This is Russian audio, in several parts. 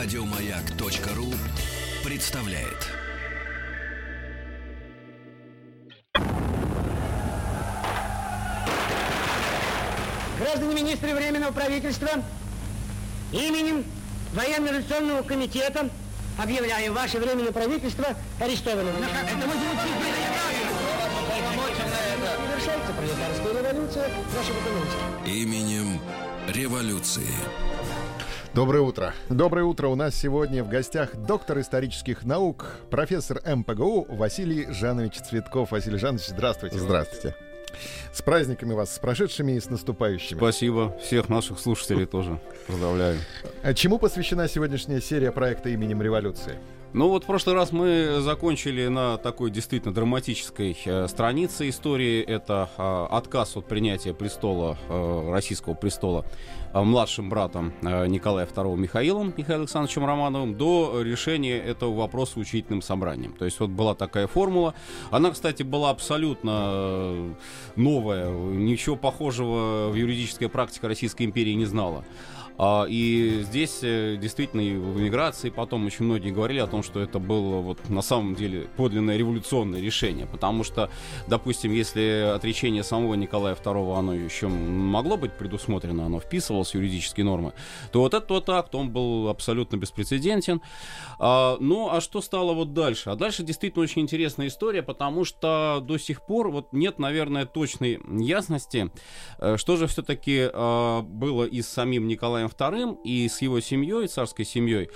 Радиомаяк.ру представляет. Граждане министры Временного правительства, именем Военно-революционного комитета объявляем ваше Временное правительство арестованным. Завершается пролетарская революция, наша документы. Именем революции. Доброе утро. Доброе утро. У нас сегодня в гостях доктор исторических наук, профессор МПГУ Василий Жанович Цветков. Василий Жанович, здравствуйте. Здравствуйте. С праздниками вас, с прошедшими и с наступающими. Спасибо. Всех наших слушателей тоже поздравляю. А Чему посвящена сегодняшняя серия проекта именем революции? Ну вот в прошлый раз мы закончили на такой действительно драматической э, странице истории. Это э, отказ от принятия престола, э, российского престола, младшим братом э, Николая II Михаилом, Михаилом Александровичем Романовым, до решения этого вопроса учительным собранием. То есть вот была такая формула. Она, кстати, была абсолютно э, новая. Ничего похожего в юридической практике Российской империи не знала. А, И здесь э, действительно и в эмиграции потом очень многие говорили о том, что это было вот на самом деле подлинное революционное решение, потому что, допустим, если отречение самого Николая II, оно еще могло быть предусмотрено, оно вписывалось в юридические нормы, то вот этот вот акт, он был абсолютно беспрецедентен. А, Ну, а что стало вот дальше? А дальше действительно очень интересная история, потому что до сих пор вот нет, наверное, точной ясности, э, что же все-таки было и с самим Николаем II, и с его семьей, царской семьей.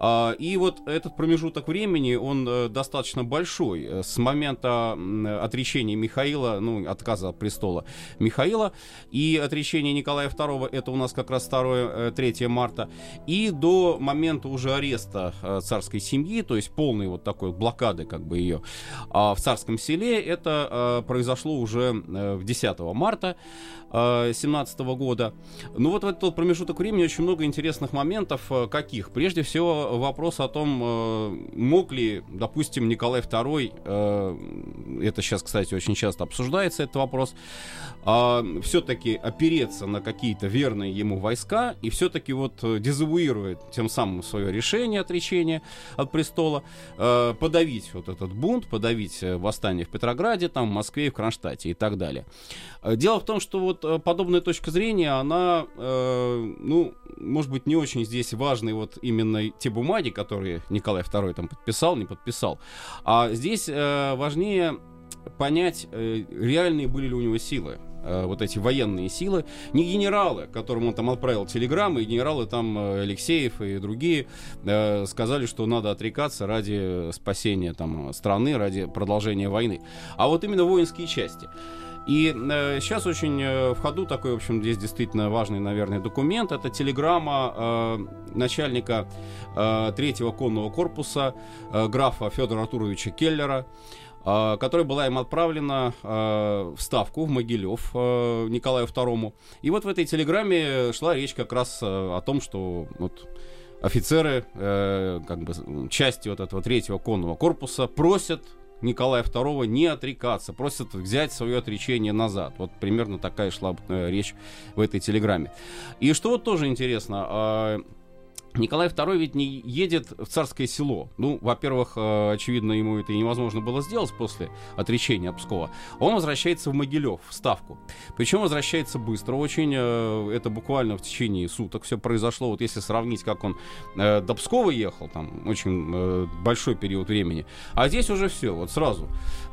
А, И вот этот промежуток времени, он э, достаточно большой. Э, С момента отречения Михаила, ну, отказа от престола Михаила, и отречения Николая II, это у нас как раз 2-3 марта, и до момента уже ареста э, царской семьи, то есть полной вот такой блокады как бы ее а в царском селе, это э, произошло уже э, в 10 марта 17 года. Ну вот в этот промежуток времени очень много интересных моментов. э, Каких? Прежде всего вопрос о том, э, мог ли, допустим, Николай II, э, это сейчас, кстати, очень часто обсуждается этот вопрос, все-таки опереться на какие-то верные ему войска и все-таки вот дезавуирует тем самым свое решение отречения от престола, подавить вот этот бунт, подавить восстание в Петрограде, там, в Москве и в Кронштадте и так далее. Дело в том, что вот подобная точка зрения, она, э, ну, может быть, не очень здесь важны вот именно те бумаги, которые Николай II там подписал, не подписал, а здесь э, важнее понять, э, реальные были ли у него силы э, вот эти военные силы, не генералы, которым он там отправил телеграммы, и генералы там э, Алексеев и другие э, сказали, что надо отрекаться ради спасения там страны, ради продолжения войны, а вот именно воинские части. И э, сейчас очень э, в ходу такой, в общем, здесь действительно важный, наверное, документ. Это телеграмма э, начальника э, третьего конного корпуса э, графа Федора Артуровича Келлера, э, которая была им отправлена э, в Ставку, в Могилев, э, Николаю II. И вот в этой телеграмме шла речь как раз э, о том, что вот офицеры, э, как бы части вот этого третьего конного корпуса просят Николая II не отрекаться, просят взять свое отречение назад. Вот примерно такая шла э, речь в этой телеграмме. И что вот тоже интересно, э, Николай II ведь не едет в царское село. Ну, во-первых, э, очевидно, ему это и невозможно было сделать после отречения Пскова. Он возвращается в Могилев, в Ставку. Причем возвращается быстро очень. э, Это буквально в течение суток все произошло. Вот если сравнить, как он э, до Пскова ехал, там очень большой период времени. А здесь уже все, вот сразу.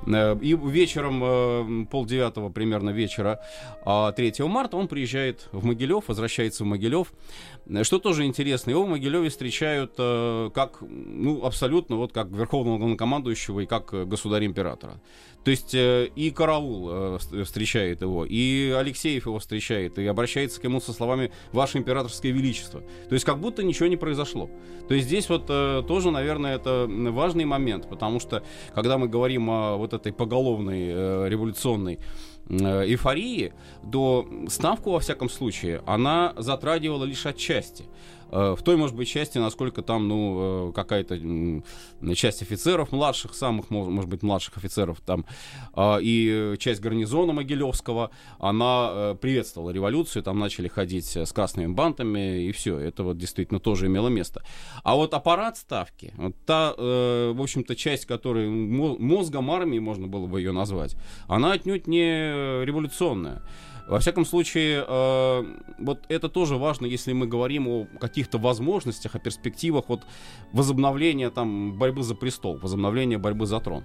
И вечером, полдевятого примерно вечера а 3 марта он приезжает в Могилев, возвращается в Могилев. Что тоже интересно, его в Могилеве встречают э, как, ну, абсолютно вот как верховного главнокомандующего и как э, государя-императора. То есть э, и караул э, вс- встречает его, и Алексеев его встречает, и обращается к нему со словами «Ваше императорское величество». То есть как будто ничего не произошло. То есть здесь вот э, тоже, наверное, это важный момент, потому что когда мы говорим о вот этой поголовной э, революционной эйфории, то ставку, во всяком случае, она затрагивала лишь отчасти. Э, в той, может быть, части, насколько там, ну, э, какая-то часть офицеров младших, самых, может быть, младших офицеров там, а, и часть гарнизона Могилевского, она э, приветствовала революцию, там начали ходить с красными бантами, и все, это вот действительно тоже имело место. А вот аппарат ставки, вот та, в общем-то, часть, которая мозгом армии, можно было бы ее назвать, она отнюдь не революционная. Во всяком случае, э, вот это тоже важно, если мы говорим о каких-то возможностях, о перспективах вот возобновления там борьбы за престол, возобновления борьбы за трон.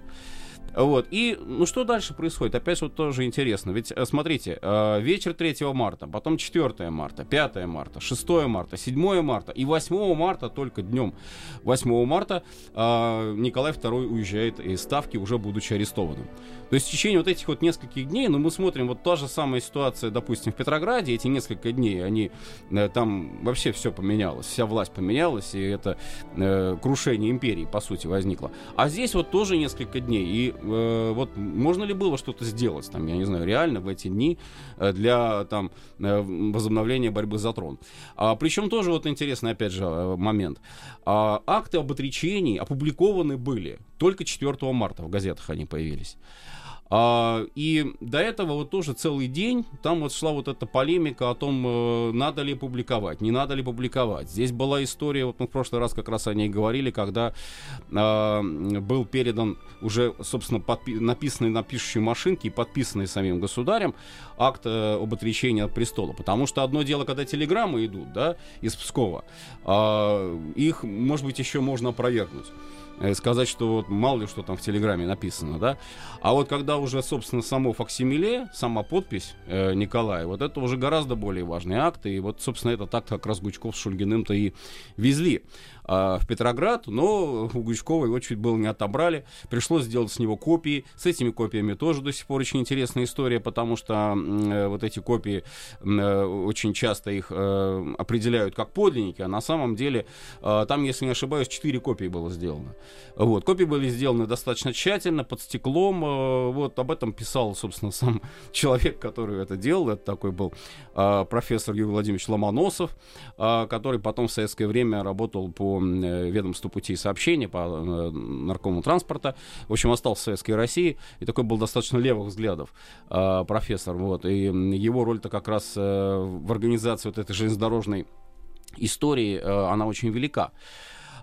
Вот. И, ну, что дальше происходит? Опять вот тоже интересно. Ведь, э, смотрите, э, вечер 3 марта, потом 4 марта, 5 марта, 6 марта, 7 марта и 8 марта, только днем 8 марта, э, Николай II уезжает из Ставки, уже будучи арестованным. То есть в течение вот этих вот нескольких дней, ну, мы смотрим, вот та же самая ситуация, допустим, в Петрограде, эти несколько дней, они, там вообще все поменялось, вся власть поменялась, и это крушение империи, по сути, возникло. А здесь вот тоже несколько дней, и э, вот можно ли было что-то сделать, там, я не знаю, реально в эти дни э, для там э, возобновления борьбы за трон. А, причем тоже вот интересный, опять же, э, момент. А, акты об отречении опубликованы были только 4 марта в газетах они появились. А, и до этого вот тоже целый день там вот шла вот эта полемика о том, э, надо ли публиковать, не надо ли публиковать. Здесь была история, вот мы в прошлый раз как раз о ней говорили, когда э, был передан уже, собственно, подпи- написанный на пишущей машинке и подписанный самим государем акт э, об отречении от престола. Потому что одно дело, когда телеграммы идут, да, из Пскова, э, их, может быть, еще можно опровергнуть. Э, сказать, что вот мало ли что там в Телеграме написано, да. А вот когда уже, собственно, само факсимиле, сама подпись э, Николая, вот это уже гораздо более важный акт, и вот, собственно, этот акт как раз Гучков с Шульгиным-то и везли э, в Петроград, но у Гучкова его чуть было не отобрали, пришлось сделать с него копии, с этими копиями тоже до сих пор очень интересная история, потому что э, вот эти копии э, очень часто их э, определяют как подлинники, а на самом деле э, там, если не ошибаюсь, 4 копии было сделано. Вот, копии были сделаны достаточно тщательно, под стеклом, э, вот об этом писал, собственно, сам человек, который это делал, это такой был э, профессор Юрий Владимирович Ломоносов, э, который потом в советское время работал по Э, ведомству путей сообщения, по э, наркому транспорта. В общем, остался в Советской России. И такой был достаточно левых взглядов э, профессор. Вот. И его роль-то как раз в организации вот этой железнодорожной истории, она очень велика.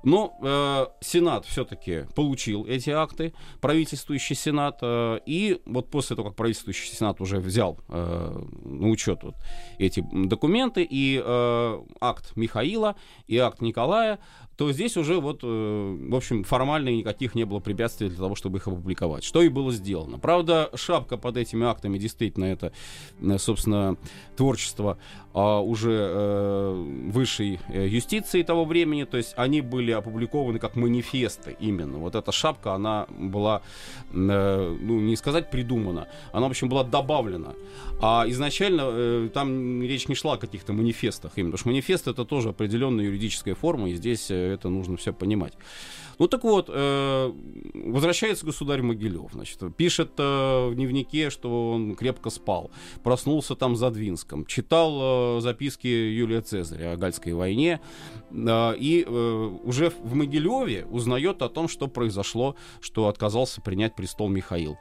Но э, Сенат все-таки получил эти акты, правительствующий Сенат, э, и вот после того, как правительствующий Сенат уже взял э, на учет вот эти документы, и э, акт Михаила, и акт Николая, то здесь уже вот, э, в общем, формально никаких не было препятствий для того, чтобы их опубликовать. Что и было сделано. Правда, шапка под этими актами действительно это, э, собственно, творчество а, уже э, высшей юстиции того времени, то есть они были опубликованы как манифесты именно. Вот эта шапка, она была, ну, не сказать придумана, она, в общем, была добавлена. А изначально там речь не шла о каких-то манифестах именно, потому что манифест это тоже определенная юридическая форма, и здесь это нужно все понимать. Ну так вот, э, возвращается государь Могилев, значит, пишет э, в дневнике, что он крепко спал, проснулся там за Двинском, читал э, записки Юлия Цезаря о Гальской войне, и уже в Могилеве узнает о том, что произошло, что отказался принять престол Михаил.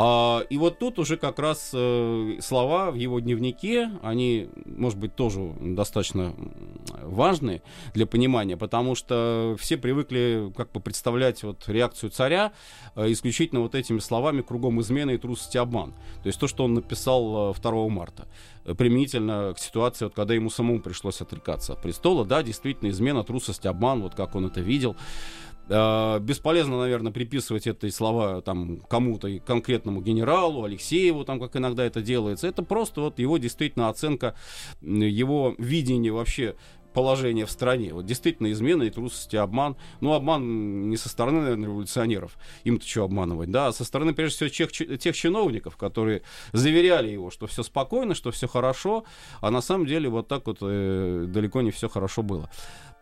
А, и вот тут уже как раз э, слова в его дневнике, они, может быть, тоже достаточно важны для понимания, потому что все привыкли как бы представлять вот реакцию царя э, исключительно вот этими словами «кругом измены и трусость и обман». То есть то, что он написал 2 э, марта э, применительно к ситуации, вот, когда ему самому пришлось отрекаться от престола. Да, действительно, измена, трусость, обман, вот как он это видел. Э, бесполезно, наверное, приписывать эти слова там кому-то конкретному генералу, Алексееву, там, как иногда это делается. Это просто вот его действительно оценка, его видение вообще положения в стране. Вот действительно измена и трусость, и обман. Ну, обман не со стороны, наверное, революционеров, им-то что обманывать, да, а со стороны, прежде всего, тех, тех чиновников, которые заверяли его, что все спокойно, что все хорошо, а на самом деле вот так вот э, далеко не все хорошо было.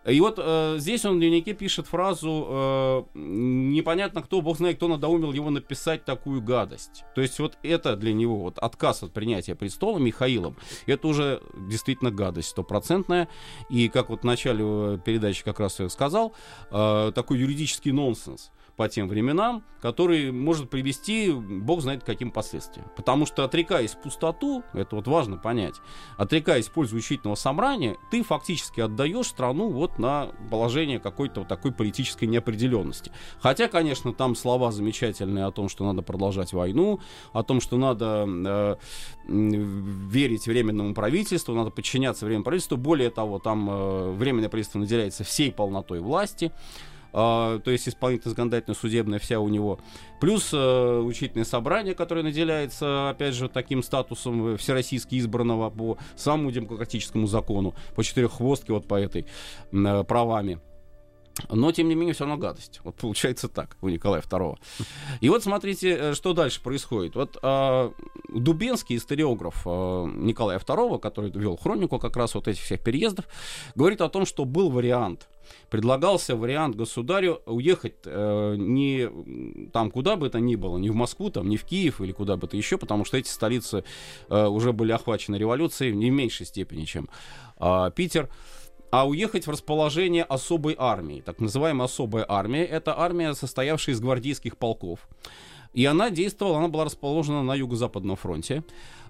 И вот э, здесь он в дневнике пишет фразу э, «Непонятно кто, бог знает, кто надоумил его написать такую гадость». То есть вот это для него, вот отказ от принятия престола Михаилом, это уже действительно гадость стопроцентная. И как вот в начале э, передачи как раз я сказал, э, такой юридический нонсенс по тем временам, который может привести, бог знает, к каким последствиям. Потому что, отрекаясь пустоту, это вот важно понять, отрекаясь пользу учительного собрания, ты фактически отдаешь страну вот на положение какой-то вот такой политической неопределенности. Хотя, конечно, там слова замечательные о том, что надо продолжать войну, о том, что надо э, верить временному правительству, надо подчиняться временному правительству. Более того, там э, временное правительство наделяется всей полнотой власти. А, то есть исполнительно законодательно судебная вся у него. Плюс э, учительное собрание, которое наделяется, опять же, таким статусом всероссийски избранного по самому демократическому закону, по четыреххвостке, вот по этой э, правами. Но, тем не менее, все равно гадость. Вот получается так у Николая II. И вот смотрите, э, что дальше происходит. Вот э, Дубенский, историограф э, Николая II, который вел хронику как раз вот этих всех переездов, говорит о том, что был вариант предлагался вариант государю уехать э, не там куда бы это ни было, не в Москву, там, не в Киев или куда бы то еще, потому что эти столицы э, уже были охвачены революцией в не меньшей степени, чем э, Питер а уехать в расположение особой армии. Так называемая особая армия — это армия, состоявшая из гвардейских полков. И она действовала, она была расположена на Юго-Западном фронте.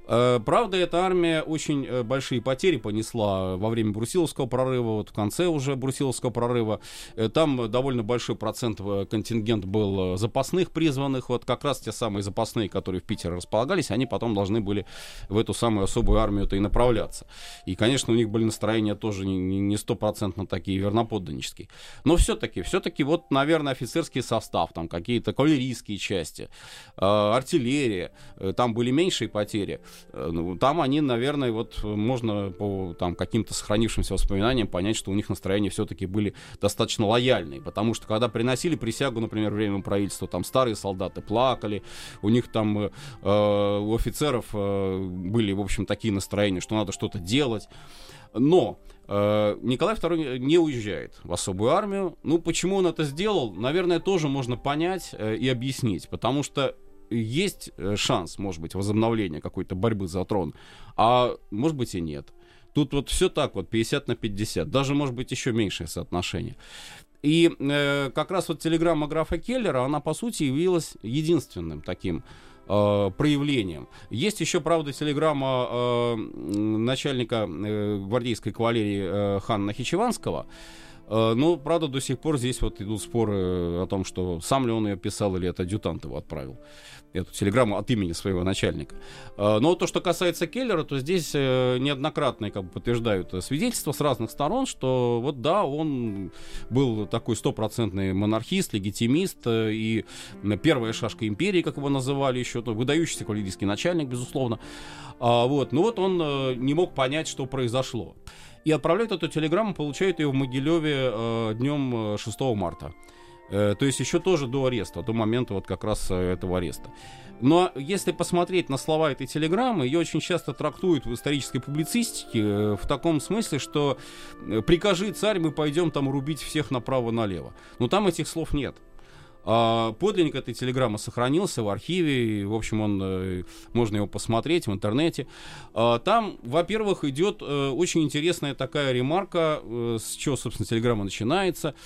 Э, правда, эта армия очень э, большие потери понесла во время Брусиловского прорыва, вот в конце уже Брусиловского прорыва. Э, там довольно большой процент контингент был запасных призванных, вот как раз те самые запасные, которые в Питере располагались, они потом должны были в эту самую особую армию-то и направляться. И, конечно, у них были настроения тоже не стопроцентно такие верноподданнические. Но все-таки, все-таки вот, наверное, офицерский состав, там какие-то кавалерийские части, артиллерия, там были меньшие потери. Э, ну, там они, наверное, вот можно по там, каким-то сохранившимся воспоминаниям понять, что у них настроения все-таки были достаточно лояльные, потому что когда приносили присягу, например, временному правительству, там старые солдаты плакали, у них там э, у офицеров э, были, в общем, такие настроения, что надо что-то делать. Но э, Николай II не уезжает в особую армию. Ну, почему он это сделал, наверное, тоже можно понять э, и объяснить. Потому что есть э, шанс, может быть, возобновления какой-то борьбы за трон, а может быть и нет. Тут вот все так вот, 50 на 50, даже может быть еще меньшее соотношение. И э, как раз вот телеграмма графа Келлера, она по сути явилась единственным таким э, проявлением. Есть еще, правда, телеграмма э, начальника э, гвардейской кавалерии э, Ханна Хичеванского, Э, ну, правда, до сих пор здесь вот идут споры о том, что сам ли он ее писал или это адъютант его отправил. Эту телеграмму от имени своего начальника. Э, но то, что касается Келлера, то здесь э, неоднократно как бы, подтверждают свидетельства с разных сторон, что вот да, он был такой стопроцентный монархист, легитимист, и первая шашка империи, как его называли еще, ну, выдающийся кавалерийский начальник, безусловно. А, вот. Но вот он не мог понять, что произошло и отправляют эту телеграмму, получают ее в Могилеве э, днем 6 э, марта. Э, то есть еще тоже до ареста, до момента вот как раз э, этого ареста. Но если посмотреть на слова этой телеграммы, ее очень часто трактуют в исторической публицистике в таком смысле, что «прикажи, царь, мы пойдем там рубить всех направо-налево». Но там этих слов нет. А, подлинник этой телеграммы сохранился в архиве, в общем, он, э, можно его посмотреть в интернете. А, там, во-первых, идет э, очень интересная такая ремарка, э, с чего, собственно, телеграмма начинается,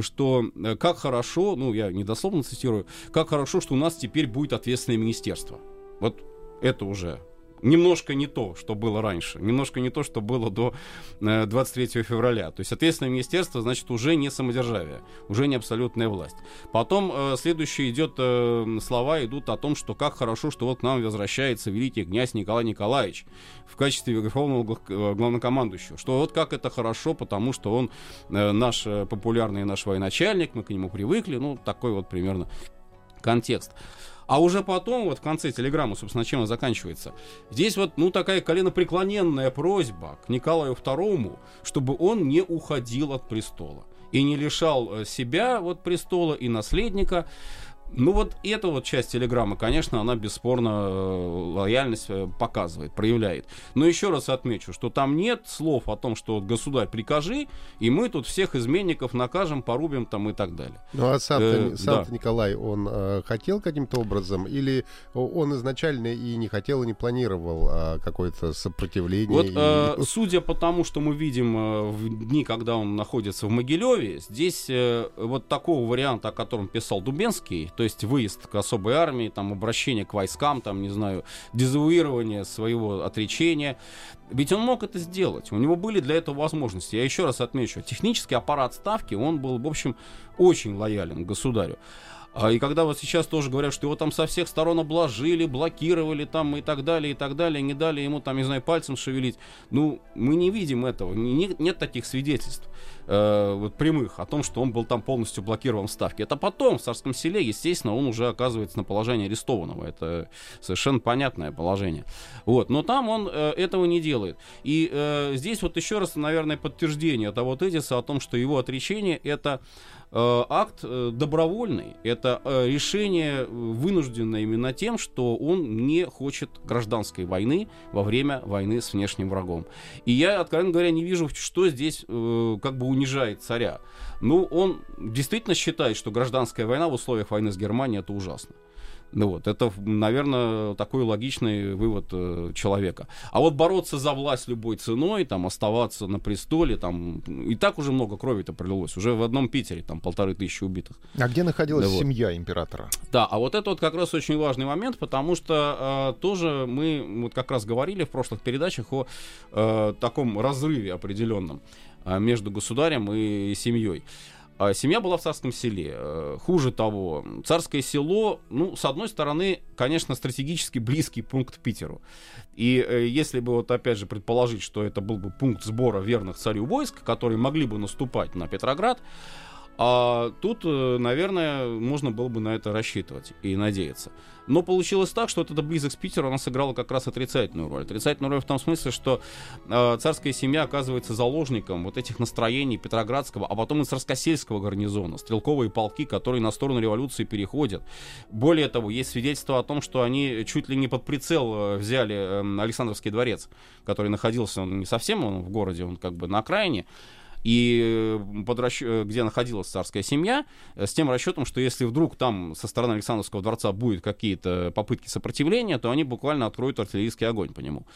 что как хорошо, ну, я недословно цитирую, как хорошо, что у нас теперь будет ответственное министерство. Вот это уже немножко не то, что было раньше, немножко не то, что было до 23 э, февраля. То есть ответственное министерство, значит, уже не самодержавие, уже не абсолютная власть. Потом э, следующие идет э, слова идут о том, что как хорошо, что вот к нам возвращается великий князь Николай Николаевич в качестве верховного главнокомандующего. Что вот как это хорошо, потому что он наш популярный наш военачальник, мы к нему привыкли, ну такой вот примерно контекст. А уже потом, вот в конце телеграммы, собственно, чем она заканчивается, здесь вот, ну, такая коленопреклоненная просьба к Николаю II, чтобы он не уходил от престола и не лишал э, себя вот престола и наследника. Ну вот эта вот часть телеграммы, конечно, она бесспорно э, лояльность э, показывает, проявляет. Но еще раз отмечу, что там нет слов о том, что государь прикажи, и мы тут всех изменников накажем, порубим там и так далее. Ну а сам, э, сам да. Николай, он э, хотел каким-то образом или он изначально и не хотел и не планировал э, какое-то сопротивление? Вот и... э, судя по тому, что мы видим э, в дни, когда он находится в Могилеве, здесь э, вот такого варианта, о котором писал Дубенский, то есть выезд к особой армии, там, обращение к войскам, там, не знаю, дезавуирование своего отречения. Ведь он мог это сделать. У него были для этого возможности. Я еще раз отмечу, технический аппарат ставки, он был, в общем, очень лоялен государю. А, и когда вот сейчас тоже говорят, что его там со всех сторон обложили, блокировали там и так далее, и так далее, не дали ему там, не знаю, пальцем шевелить. Ну, мы не видим этого, не, нет таких свидетельств э, вот прямых о том, что он был там полностью блокирован в ставке. Это потом в Царском селе, естественно, он уже оказывается на положении арестованного. Это совершенно понятное положение. Вот. Но там он э, этого не делает. И э, здесь вот еще раз, наверное, подтверждение того тезиса о том, что его отречение это акт э, добровольный. Это э, решение вынужденное именно тем, что он не хочет гражданской войны во время войны с внешним врагом. И я, откровенно говоря, не вижу, что здесь как бы унижает царя. Ну, он действительно считает, что гражданская война в условиях войны с Германией это ужасно. Ну вот, это, наверное, такой логичный вывод э, человека. А вот бороться за власть любой ценой, там, оставаться на престоле, там, и так уже много крови-то пролилось. Уже в одном Питере там полторы тысячи убитых. А где находилась да, семья вот. императора? Да, а вот это вот как раз очень важный момент, потому что э, тоже мы вот как раз говорили в прошлых передачах о э, таком разрыве определенном э, между государем и семьей. А семья была в царском селе. Э, хуже того, царское село, ну, с одной стороны, конечно, стратегически близкий пункт Питеру. И э, если бы вот опять же предположить, что это был бы пункт сбора верных царю войск, которые могли бы наступать на Петроград, а тут, э, наверное, можно было бы на это рассчитывать и надеяться. Но получилось так, что вот эта близость к Питеру, она сыграла как раз отрицательную роль. Отрицательную роль в том смысле, что э, царская семья оказывается заложником вот этих настроений Петроградского, а потом и царскосельского гарнизона, стрелковые полки, которые на сторону революции переходят. Более того, есть свидетельство о том, что они чуть ли не под прицел э, взяли э, Александровский дворец, который находился он не совсем он в городе, он как бы на окраине, и под расч... Э, где находилась царская семья, э, с тем расчетом, что если вдруг там со стороны Александровского дворца будут какие-то попытки сопротивления, то они буквально откроют артиллерийский огонь по нему.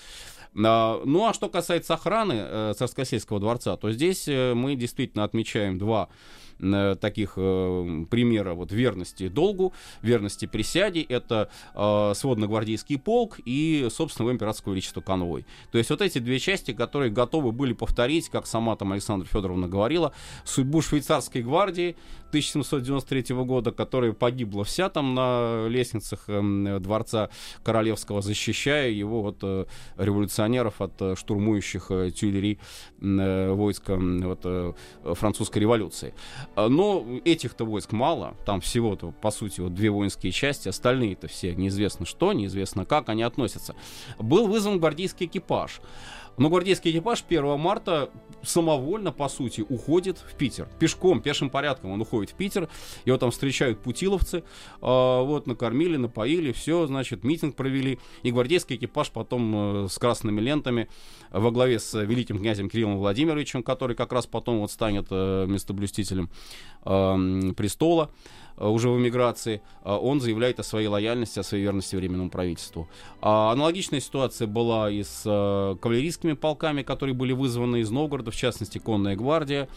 А, ну а что касается охраны царскосельского дворца, то здесь мы действительно отмечаем два Э, таких э, примера вот верности долгу, верности присяде. Это э, сводно-гвардейский полк и, собственно, императорского величества конвой. То есть вот эти две части, которые готовы были повторить, как сама там Александра Федоровна говорила, судьбу швейцарской гвардии 1793 года, которая погибла вся там на лестницах э, дворца Королевского, защищая его от э, революционеров, от э, штурмующих э, тюлери э, войска э, французской революции. Но этих-то войск мало, там всего-то, по сути, вот две воинские части, остальные-то все неизвестно что, неизвестно как они относятся. Был вызван гвардейский экипаж. Но гвардейский экипаж 1 марта самовольно, по сути, уходит в Питер. Пешком, пешим порядком он уходит в Питер. Его там встречают путиловцы. Э, вот, накормили, напоили, все, значит, митинг провели. И гвардейский экипаж потом э, с красными лентами во главе с великим князем Кириллом Владимировичем, который как раз потом вот станет э, местоблюстителем э, престола. Э, уже в эмиграции, э, он заявляет о своей лояльности, о своей верности Временному правительству. А аналогичная ситуация была и с э, кавалерийскими полками, которые были вызваны из Новгорода, в частности, конная гвардия.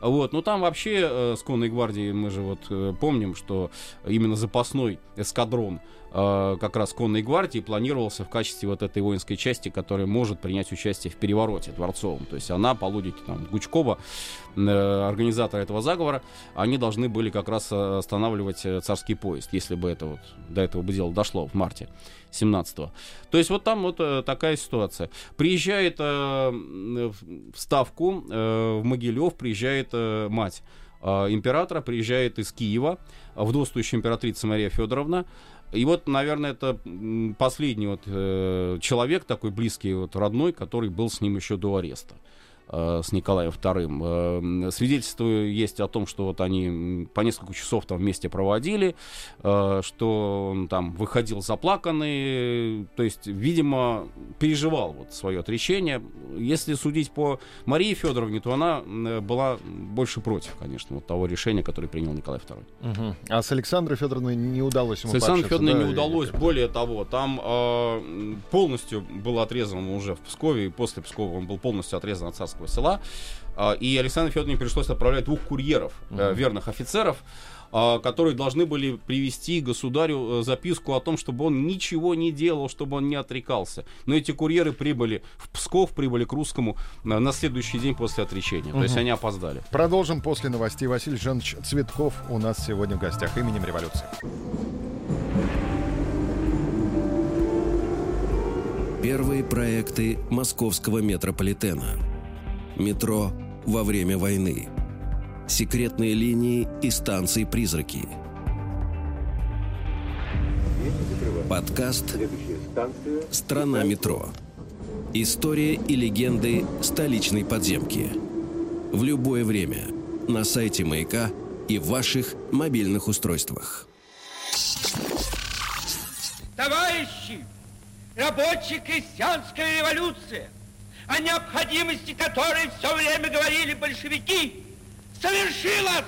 Вот. Но там вообще с конной гвардией мы же вот помним, что именно запасной эскадрон Э, как раз конной гвардии планировался в качестве вот этой воинской части, которая может принять участие в перевороте дворцовом. То есть она, по логике там, Гучкова, э, организатора этого заговора, они должны были как раз э, останавливать царский поезд, если бы это вот до этого бы дело дошло в марте 17-го. То есть вот там вот такая ситуация. Приезжает э, в Ставку, э, в Могилев, приезжает э, мать императора, приезжает из Киева, вдовствующая императрица Мария Федоровна, и вот, наверное, это последний вот э, человек такой близкий, вот родной, который был с ним еще до ареста. Э, с Николаем II. Э, свидетельство есть о том, что вот они по несколько часов там вместе проводили, э, что он там выходил заплаканный, то есть, видимо, переживал вот свое отречение. Если судить по Марии Федоровне, то она была больше против, конечно, вот того решения, которое принял Николай II. Угу. А с Александрой Федоровной не удалось ему С Александрой Федоровной да, не удалось. Более того, там э, полностью был отрезан уже в Пскове, и после Пскова он был полностью отрезан от царского Кировского села. А, и Александру Федоровне пришлось отправлять двух курьеров, угу. верных офицеров, а, которые должны были привести государю э, записку о том, чтобы он ничего не делал, чтобы он не отрекался. Но эти курьеры прибыли в Псков, прибыли к русскому на следующий день после отречения. Угу. То есть они опоздали. Продолжим после новостей. Василий Жанович Цветков у нас сегодня в гостях именем революции. Первые проекты московского метрополитена – метро во время войны, секретные линии и станции-призраки. Подкаст «Страна метро». История и легенды столичной подземки. В любое время на сайте «Маяка» и в ваших мобильных устройствах. Товарищи, рабочая крестьянская революция – о необходимости которой все время говорили большевики, совершилась!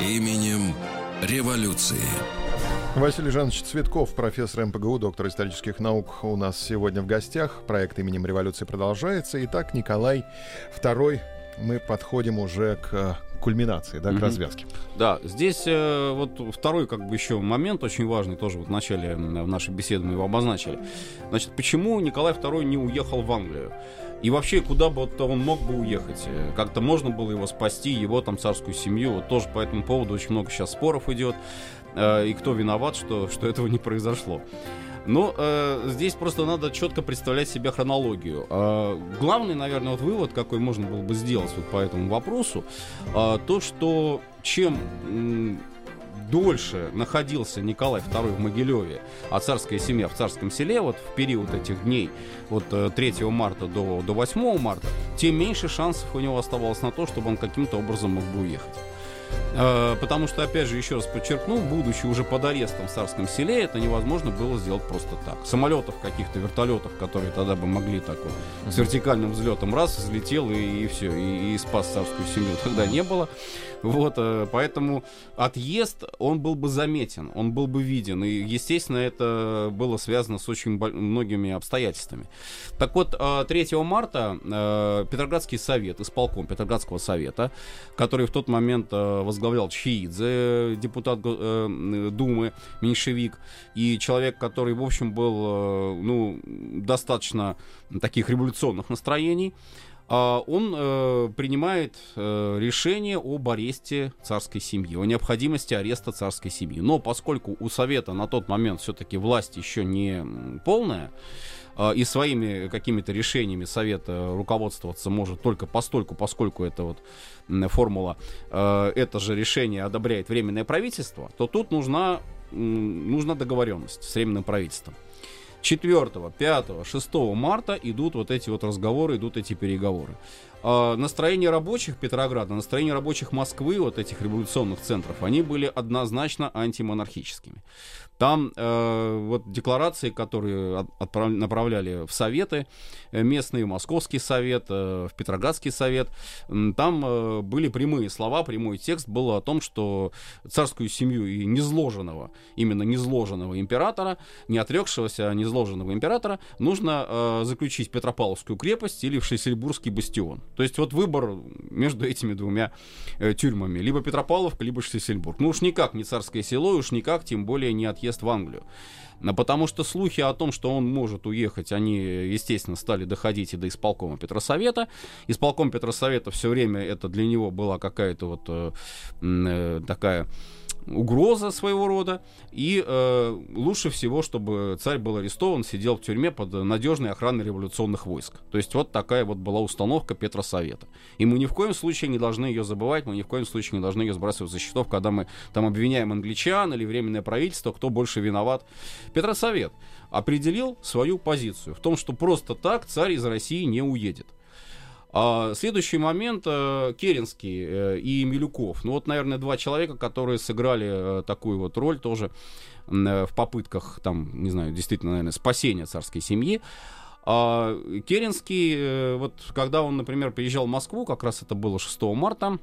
Именем революции. Василий Жанович Цветков, профессор МПГУ, доктор исторических наук, у нас сегодня в гостях. Проект именем революции продолжается. Итак, Николай II, мы подходим уже к кульминации, да, к mm-hmm. развязке. Да, здесь э, вот второй как бы еще момент очень важный, тоже вот в начале в нашей беседы мы его обозначили. Значит, почему Николай II не уехал в Англию? И вообще, куда бы вот он мог бы уехать? Э, как-то можно было его спасти, его там царскую семью. Вот тоже по этому поводу очень много сейчас споров идет. Э, и кто виноват, что, что этого не произошло. Но э, здесь просто надо четко представлять себе хронологию. Э, главный, наверное, вот вывод, какой можно было бы сделать вот по этому вопросу, э, то, что чем дольше находился Николай II в Могилеве, а царская семья в царском селе, вот в период этих дней, вот 3 э, марта до, до 8 марта, тем меньше шансов у него оставалось на то, чтобы он каким-то образом мог бы уехать. Э, потому что, опять же, еще раз подчеркну, будучи уже под арестом в Царском селе, это невозможно было сделать просто так. Самолетов каких-то, вертолетов, которые тогда бы могли так вот с вертикальным взлетом раз, взлетел и, и все, и, и спас царскую семью, тогда не было. Вот, э, поэтому отъезд, он был бы заметен, он был бы виден. И, естественно, это было связано с очень многими обстоятельствами. Так вот, 3 э, марта Петроградский совет, исполком Петроградского совета, который в тот момент возглавлял Чхиидзе, депутат э, Думы, меньшевик, и человек, который, в общем, был э, ну, достаточно таких революционных настроений, а он э, принимает э, решение об аресте царской семьи, о необходимости ареста царской семьи. Но поскольку у Совета на тот момент все-таки власть еще не полная, э, и своими какими-то решениями Совет руководствоваться может только постольку, поскольку это вот формула, э, это же решение одобряет Временное правительство, то тут нужна, нужна договоренность с Временным правительством. 4, 5, 6 марта идут вот эти вот разговоры, идут эти переговоры. А настроение рабочих Петрограда, настроение рабочих Москвы, вот этих революционных центров, они были однозначно антимонархическими. Там э, вот декларации, которые отправ, направляли в советы, э, местный Московский совет, э, в Петроградский совет, там э, были прямые слова, прямой текст был о том, что царскую семью и незложенного, именно незложенного императора, не отрекшегося, а незложенного императора, нужно э, заключить Петропавловскую крепость или в Шлиссельбургский бастион. То есть вот выбор между этими двумя э, тюрьмами. Либо Петропавловка, либо Шлиссельбург. Ну уж никак не царское село, уж никак, тем более не отъезд переезд в Англию. Потому что слухи о том, что он может уехать, они, естественно, стали доходить и до исполкома Петросовета. Исполком Петросовета все время это для него была какая-то вот э, э такая угроза своего рода, и э, лучше всего, чтобы царь был арестован, сидел в тюрьме под надежной охраной революционных войск. То есть вот такая вот была установка Петросовета. И мы ни в коем случае не должны ее забывать, мы ни в коем случае не должны ее сбрасывать за счетов, когда мы там обвиняем англичан или временное правительство, кто больше виноват. Петросовет определил свою позицию в том, что просто так царь из России не уедет. А следующий момент э, Керенский э, и Милюков. Ну вот, наверное, два человека, которые сыграли э, такую вот роль тоже в попытках, там, не знаю, действительно, наверное, спасения царской семьи. А Керенский, вот когда он, например, приезжал в Москву, как раз это было 6 марта,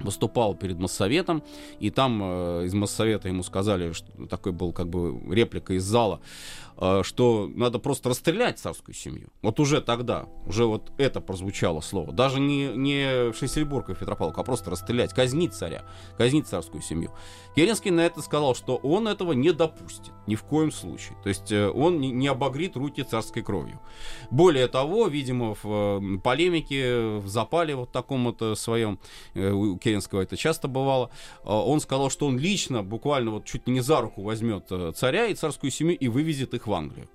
выступал перед Моссоветом, и там э, из Моссовета ему сказали, что такой был как бы реплика из зала, э, что надо просто расстрелять царскую семью. Вот уже тогда, уже вот это прозвучало слово. Даже не, не в Шлиссельбург и в Петропавловку, а просто расстрелять, казнить царя, казнить царскую семью. Керенский на это сказал, что он этого не допустит, ни в коем случае. То есть э, он не, обогрит руки царской кровью. Более того, видимо, в э, полемике, в запале вот таком вот э, своем, у Керенского это часто бывало, он сказал, что он лично, буквально вот чуть не за руку возьмет царя и царскую семью и вывезет их в Англию.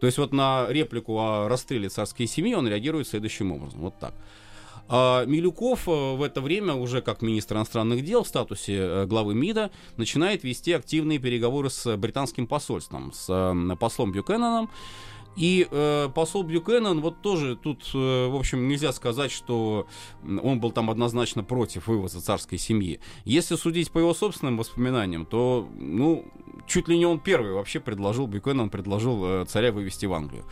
То есть вот на реплику о расстреле царской семьи он реагирует следующим образом. Вот так. А Милюков э, в это время уже как министр иностранных дел в статусе э, главы МИДа начинает вести активные переговоры с британским посольством, с э, послом Бюкенаном. И э, посол Бюкенен, вот тоже тут, э, в общем, нельзя сказать, что он был там однозначно против вывоза царской семьи. Если судить по его собственным воспоминаниям, то, ну, чуть ли не он первый вообще предложил, Бюкенен предложил э, царя вывести в Англию.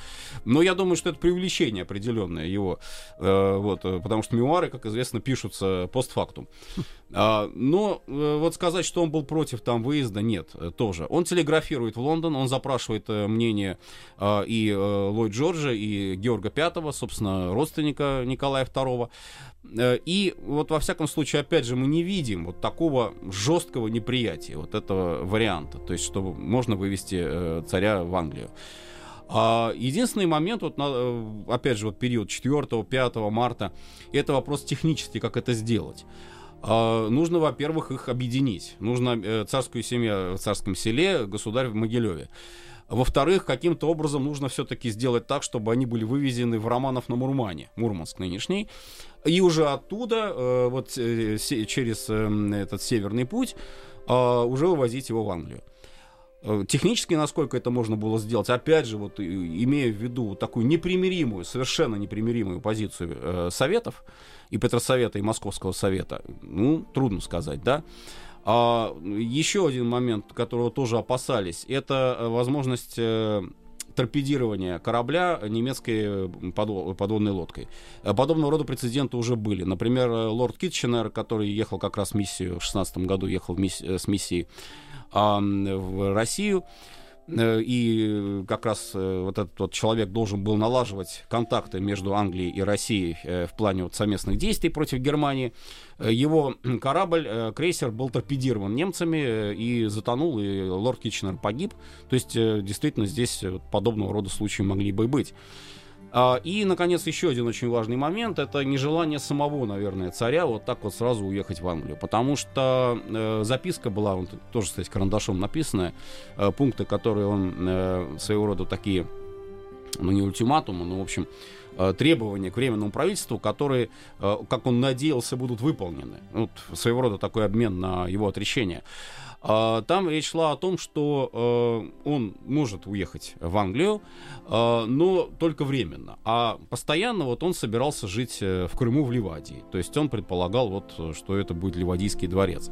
Но я думаю, что это привлечение определенное его, э, вот, э, потому что мемуары, как известно, пишутся постфактум. А, но э, вот сказать, что он был против там выезда, нет, э, тоже. Он телеграфирует в Лондон, он запрашивает э, мнение а, и Ллойд Джорджа, и Георга Пятого, собственно, родственника Николая II. И вот во всяком случае, опять же, мы не видим вот такого жесткого неприятия вот этого варианта, то есть, чтобы можно вывести царя в Англию. А единственный момент, вот, опять же, вот период 4-5 марта, это вопрос технический, как это сделать. А, нужно, во-первых, их объединить. Нужно э, царскую семью в царском селе, государь в Могилеве. Во-вторых, каким-то образом нужно все-таки сделать так, чтобы они были вывезены в Романов на Мурмане, Мурманск нынешний. И уже оттуда, э, вот э, через этот северный путь, а, уже вывозить его в Англию. Технически, насколько это можно было сделать, опять же, вот имея в виду такую непримиримую, совершенно непримиримую позицию Советов, и Петросовета, и Московского совета, ну, трудно сказать, да. А еще один момент, которого тоже опасались, это э, возможность э, торпедирования корабля немецкой подводной лодкой. Э, подобного рода прецеденты уже были. Например, лорд Китченер, который ехал как раз в миссию, в 16 году ехал мисс- с миссией а, в Россию, и как раз э, вот этот вот человек должен был налаживать контакты между Англией и Россией э, в плане вот совместных действий против Германии. Его корабль, крейсер, был торпедирован немцами и затонул, и лорд Китченер погиб. То есть, действительно, здесь подобного рода случаи могли бы быть. А, и, наконец, еще один очень важный момент это нежелание самого, наверное, царя вот так вот сразу уехать в Англию. Потому что э, записка была, он тоже, кстати, карандашом написанная, э, пункты, которые он э, своего рода такие, ну не ультиматумы, но, в общем, э, требования к временному правительству, которые, э, как он надеялся, будут выполнены. Вот своего рода такой обмен на его отречение. А, там речь шла о том, что э, он может уехать в Англию, но только временно. А постоянно вот он собирался жить в Крыму, в Ливадии. То есть он предполагал, вот, что это будет Ливадийский дворец.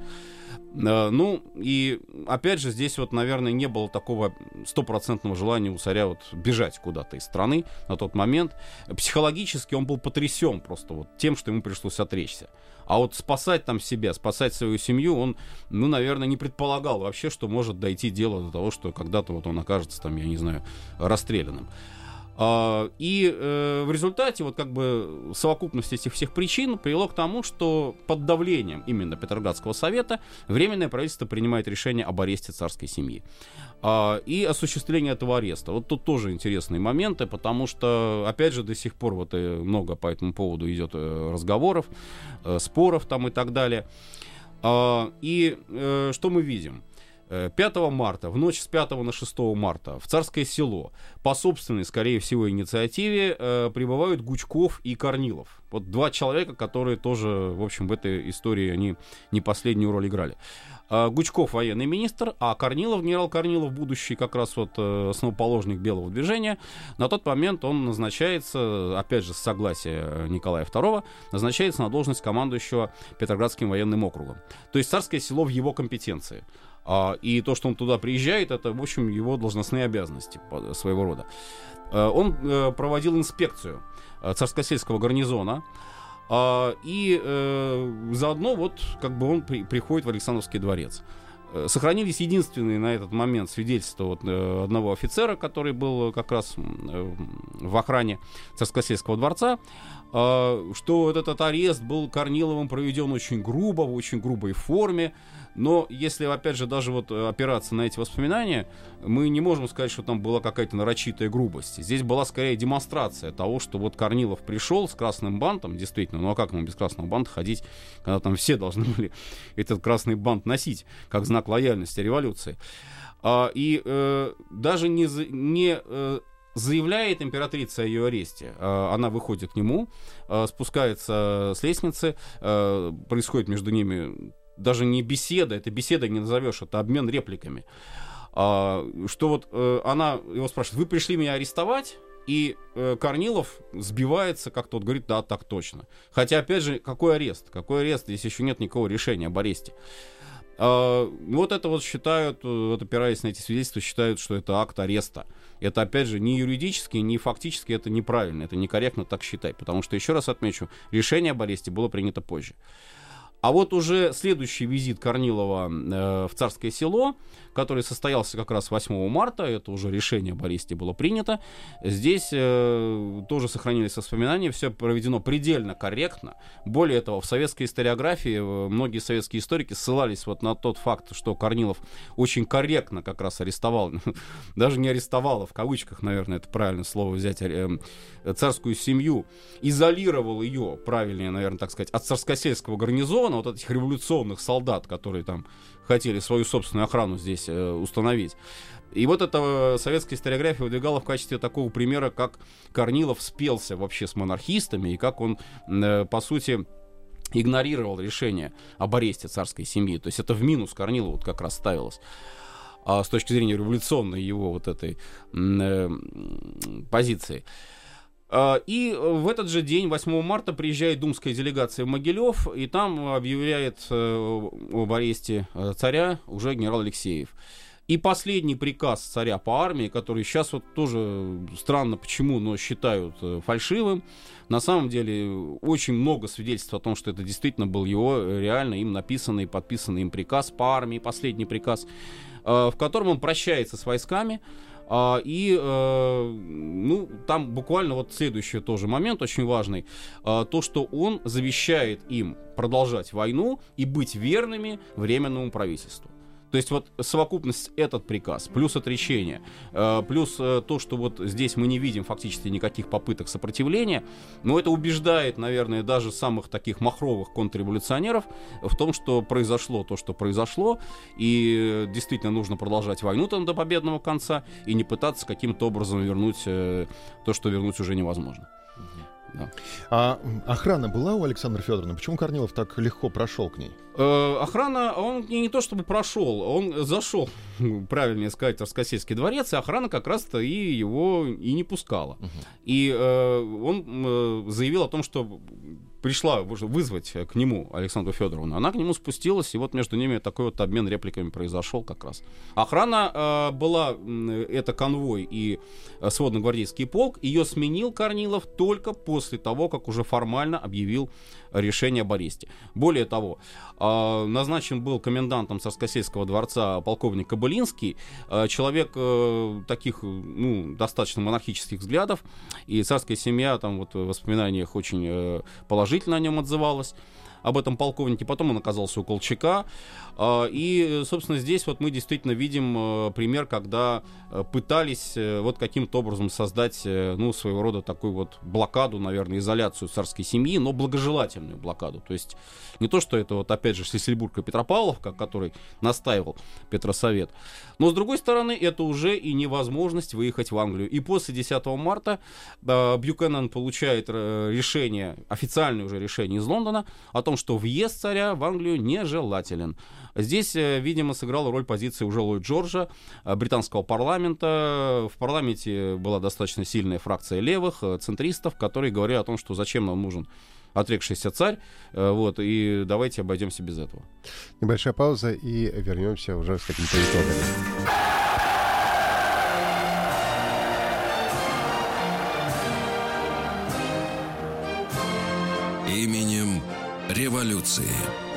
Ну, и опять же, здесь вот, наверное, не было такого стопроцентного желания у царя вот бежать куда-то из страны на тот момент. Психологически он был потрясен просто вот тем, что ему пришлось отречься. А вот спасать там себя, спасать свою семью, он, ну, наверное, не предполагал вообще, что может дойти дело до того, что когда-то вот он окажется там, я не знаю, расстрелянным. А, и э, в результате вот как бы совокупность этих всех причин привело к тому, что под давлением именно Петроградского совета Временное правительство принимает решение об аресте царской семьи. А, и осуществление этого ареста. Вот тут тоже интересные моменты, потому что, опять же, до сих пор вот э, много по этому поводу идет э, разговоров, споров там и так далее. А, и что мы видим? 5 э, марта, в ночь с 5 на 6 марта, в Царское село, по собственной, скорее всего, инициативе, э, прибывают Гучков и Корнилов. Вот два человека, которые тоже, в общем, в этой истории, они не последнюю роль играли. Э, Гучков военный министр, а Корнилов, генерал Корнилов, будущий как раз вот э, основоположник белого движения, на тот момент он назначается, опять же, с согласия Николая II, назначается на должность командующего Петроградским военным округом. То есть царское село в его компетенции. А, и то, что он туда приезжает, это, в общем, его должностные обязанности своего рода. А, он э, проводил инспекцию э, царскосельского гарнизона, а, и э, заодно вот как бы он приходит в Александровский дворец. Сохранились единственные на этот момент свидетельства вот, одного офицера, который был как раз в охране Царскосельского дворца, что вот этот арест был Корниловым проведен очень грубо, в очень грубой форме, но если, опять же, даже вот э, опираться на эти воспоминания, мы не можем сказать, что там была какая-то нарочитая грубость. Здесь была скорее демонстрация того, что вот Корнилов пришел с красным бантом, действительно, ну а как ему без красного банта ходить, когда там все должны были этот красный бант носить, как знак лояльности революции. А, и э, даже не, не э, заявляет императрица о ее аресте. Э, она выходит к нему, э, спускается с лестницы, происходит между ними даже не беседа, это беседа не назовешь, это обмен репликами. А, что вот э, она его спрашивает, вы пришли меня арестовать? И э, Корнилов сбивается, как тот говорит, да, так точно. Хотя, опять же, какой арест? Какой арест? Здесь еще нет никакого решения об аресте. А, вот это вот считают, вот опираясь на эти свидетельства, считают, что это акт ареста. Это, опять же, не юридически, не фактически, это неправильно, это некорректно так считать. Потому что, еще раз отмечу, решение об аресте было принято позже. А вот уже следующий визит Корнилова э, в Царское село, который состоялся как раз 8 марта, это уже решение об аресте было принято. Здесь э, тоже сохранились воспоминания, все проведено предельно корректно. Более того, в советской историографии э, многие советские историки ссылались вот на тот факт, что Корнилов очень корректно как раз арестовал, даже не арестовал, а в кавычках, наверное, это правильное слово взять, э, царскую семью, изолировал ее, правильнее, наверное, так сказать, от царскосельского гарнизона, вот этих революционных солдат, которые там хотели свою собственную охрану здесь э, установить. И вот эта советская историография выдвигала в качестве такого примера, как Корнилов спелся вообще с монархистами, и как он, э, по сути, игнорировал решение об аресте царской семьи. То есть это в минус Корнилову вот как раз ставилось. А с точки зрения революционной его вот этой э, позиции. И в этот же день, 8 марта, приезжает думская делегация в Могилев, и там объявляет э, об аресте э, царя уже генерал Алексеев. И последний приказ царя по армии, который сейчас вот тоже странно почему, но считают э, фальшивым, на самом деле очень много свидетельств о том, что это действительно был его реально им написанный, подписанный им приказ по армии, последний приказ, в котором он прощается с войсками, а, и, э, ну, там буквально вот следующий тоже момент очень важный. А, то, что он завещает им продолжать войну и быть верными временному правительству. То есть вот совокупность этот приказ, плюс отречение, э, плюс э, то, что вот здесь мы не видим фактически никаких попыток сопротивления, но это убеждает, наверное, даже самых таких махровых контрреволюционеров в том, что произошло то, что произошло, и действительно нужно продолжать войну там до победного конца и не пытаться каким-то образом вернуть э, то, что вернуть уже невозможно. Да. А охрана была у Александра Федоровны? Почему Корнилов так легко прошел к ней? Э, охрана, он не, не то чтобы прошел, он зашел, правильнее сказать, в Роскосельский дворец, и охрана как раз-то и его и не пускала. Угу. И э, он э, заявил о том, что пришла вызвать к нему Александру Федоровну. Она к нему спустилась, и вот между ними такой вот обмен репликами произошел как раз. Охрана э, была, э, это конвой и э, сводно-гвардейский полк, ее сменил Корнилов только после того, как уже формально объявил решение об аресте. Более того, э, назначен был комендантом Царскосельского дворца полковник Кабылинский, э, человек э, таких, ну, достаточно монархических взглядов, и царская семья там вот в воспоминаниях очень положительно о нем отзывалась. об этом полковнике, потом он оказался у Колчака. А, и, собственно, здесь вот мы действительно видим э, пример, когда э, пытались э, вот каким-то образом создать, ну, своего рода такую вот блокаду, наверное, изоляцию царской семьи, но благожелательную блокаду. То есть не то, что это вот опять же Шлиссельбург и Петропавловка, который настаивал Петросовет, но с другой стороны это уже и невозможность выехать в Англию. И после 10 марта э, Бьюкенен получает решение, официальное уже решение из Лондона о том, что въезд царя в Англию нежелателен. Здесь, э, видимо, сыграла роль позиции уже Ллойд Джорджа, э, британского парламента. В парламенте была достаточно сильная фракция левых, э, центристов, которые говорили о том, что зачем нам нужен отрекшийся царь. Вот, и давайте обойдемся без этого. Небольшая пауза и вернемся уже с какими-то итогами. Именем революции.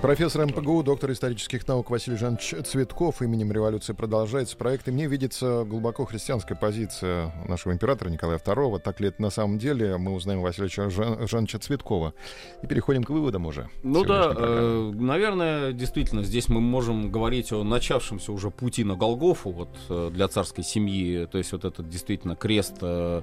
Профессор МПГУ, доктор исторических наук Василий Жанович Цветков именем революции продолжается проект. И мне видится глубоко христианская позиция нашего императора Николая II. Так ли это на самом деле? Мы узнаем Василия Жан- Жановича Цветкова. И переходим к выводам уже. Ну да, э, наверное, действительно, здесь мы можем говорить о начавшемся уже пути на Голгофу вот, э, для царской семьи. То есть вот этот действительно крест э,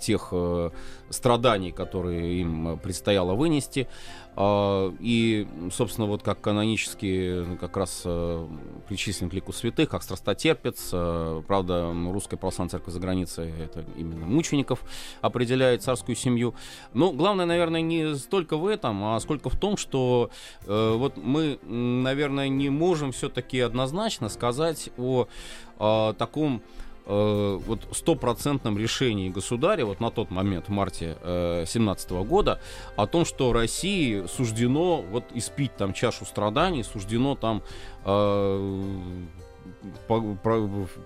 тех э, страданий, которые им предстояло вынести. А, и, собственно, вот как канонически ну, как раз э, причислен к лику святых, как страстотерпец. Э, правда, русская православная церковь за границей это именно мучеников определяет царскую семью. Но главное, наверное, не столько в этом, а сколько в том, что э, вот мы, наверное, не можем все-таки однозначно сказать о таком э, вот стопроцентном решении государя вот на тот момент, в марте э, 17 года, о том, что России суждено вот испить там чашу страданий, суждено там э,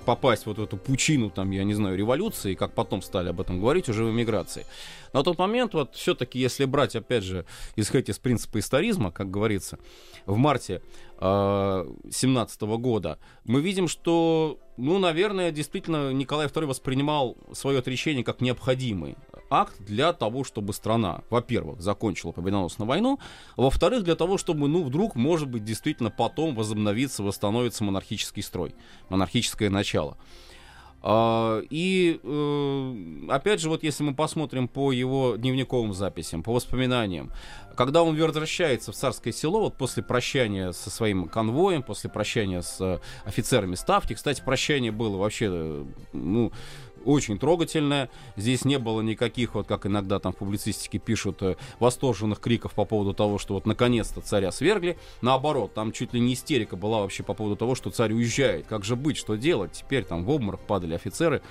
попасть вот в эту пучину, там, я не знаю, революции, как потом стали об этом говорить уже в эмиграции. На тот момент, вот все-таки, если брать, опять же, исходить из принципа историзма, как говорится, в марте 17 э, года, мы видим, что, ну, наверное, действительно Николай II воспринимал свое отречение как необходимый акт для того, чтобы страна, во-первых, закончила победоносную войну, во-вторых, для того, чтобы, ну, вдруг, может быть, действительно потом возобновиться, восстановится монархический строй, монархическое начало. А, и э, опять же, вот если мы посмотрим по его дневниковым записям, по воспоминаниям, когда он возвращается в царское село, вот после прощания со своим конвоем, после прощания с офицерами ставки, кстати, прощание было вообще, э, ну, очень трогательная. Здесь не было никаких, вот как иногда там в публицистике пишут, э, восторженных криков по поводу того, что вот наконец-то царя свергли. Наоборот, там чуть ли не истерика была вообще по поводу того, что царь уезжает. Как же быть, что делать? Теперь там в обморок падали офицеры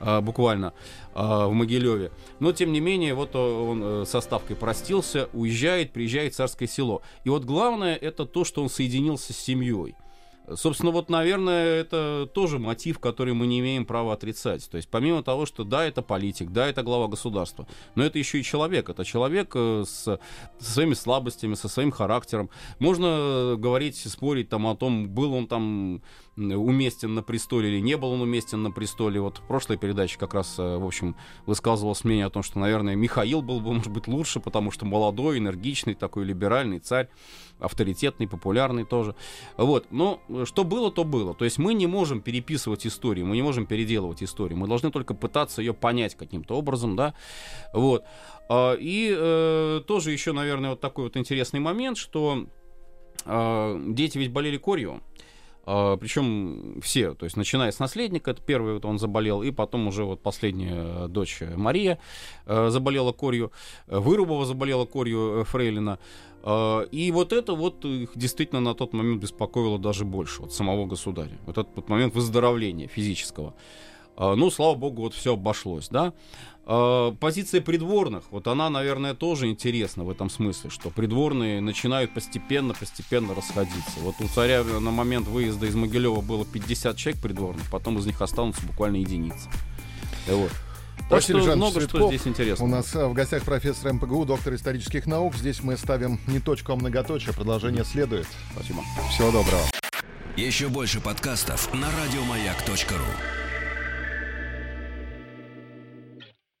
э, буквально э, в Могилеве. Но, тем не менее, вот он со ставкой простился, уезжает, приезжает в царское село. И вот главное, это то, что он соединился с семьей. Собственно, вот, наверное, это тоже мотив, который мы не имеем права отрицать. То есть, помимо того, что да, это политик, да, это глава государства, но это еще и человек. Это человек э, с, со своими слабостями, со своим характером. Можно говорить, спорить там о том, был он там уместен на престоле или не был он уместен на престоле. Вот в прошлой передаче как раз, э, в общем, высказывалось мнение о том, что, наверное, Михаил был бы, может быть, лучше, потому что молодой, энергичный, такой либеральный царь, авторитетный, популярный тоже. Вот. Но что было, то было. То есть мы не можем переписывать историю, мы не можем переделывать историю. Мы должны только пытаться ее понять каким-то образом, да. Вот. А, и э, тоже еще, наверное, вот такой вот интересный момент, что э, дети ведь болели корью. Uh, причем все, то есть начиная с наследника, это первый вот он заболел, и потом уже вот последняя дочь Мария uh, заболела корью, Вырубова заболела корью Фрейлина. Uh, и вот это вот их действительно на тот момент беспокоило даже больше, вот самого государя. Вот этот вот момент выздоровления физического. Ну, слава богу, вот все обошлось, да. Э, позиция придворных, вот она, наверное, тоже интересна в этом смысле, что придворные начинают постепенно-постепенно расходиться. Вот у царя на момент выезда из Могилева было 50 человек придворных, потом из них останутся буквально единицы. Вот. Так Василий что много Цветков. что здесь интересно. У нас э, в гостях профессор МПГУ, доктор исторических наук. Здесь мы ставим не точку, а многоточие. Продолжение следует. Спасибо. Всего доброго. Еще больше подкастов на радиомаяк.ру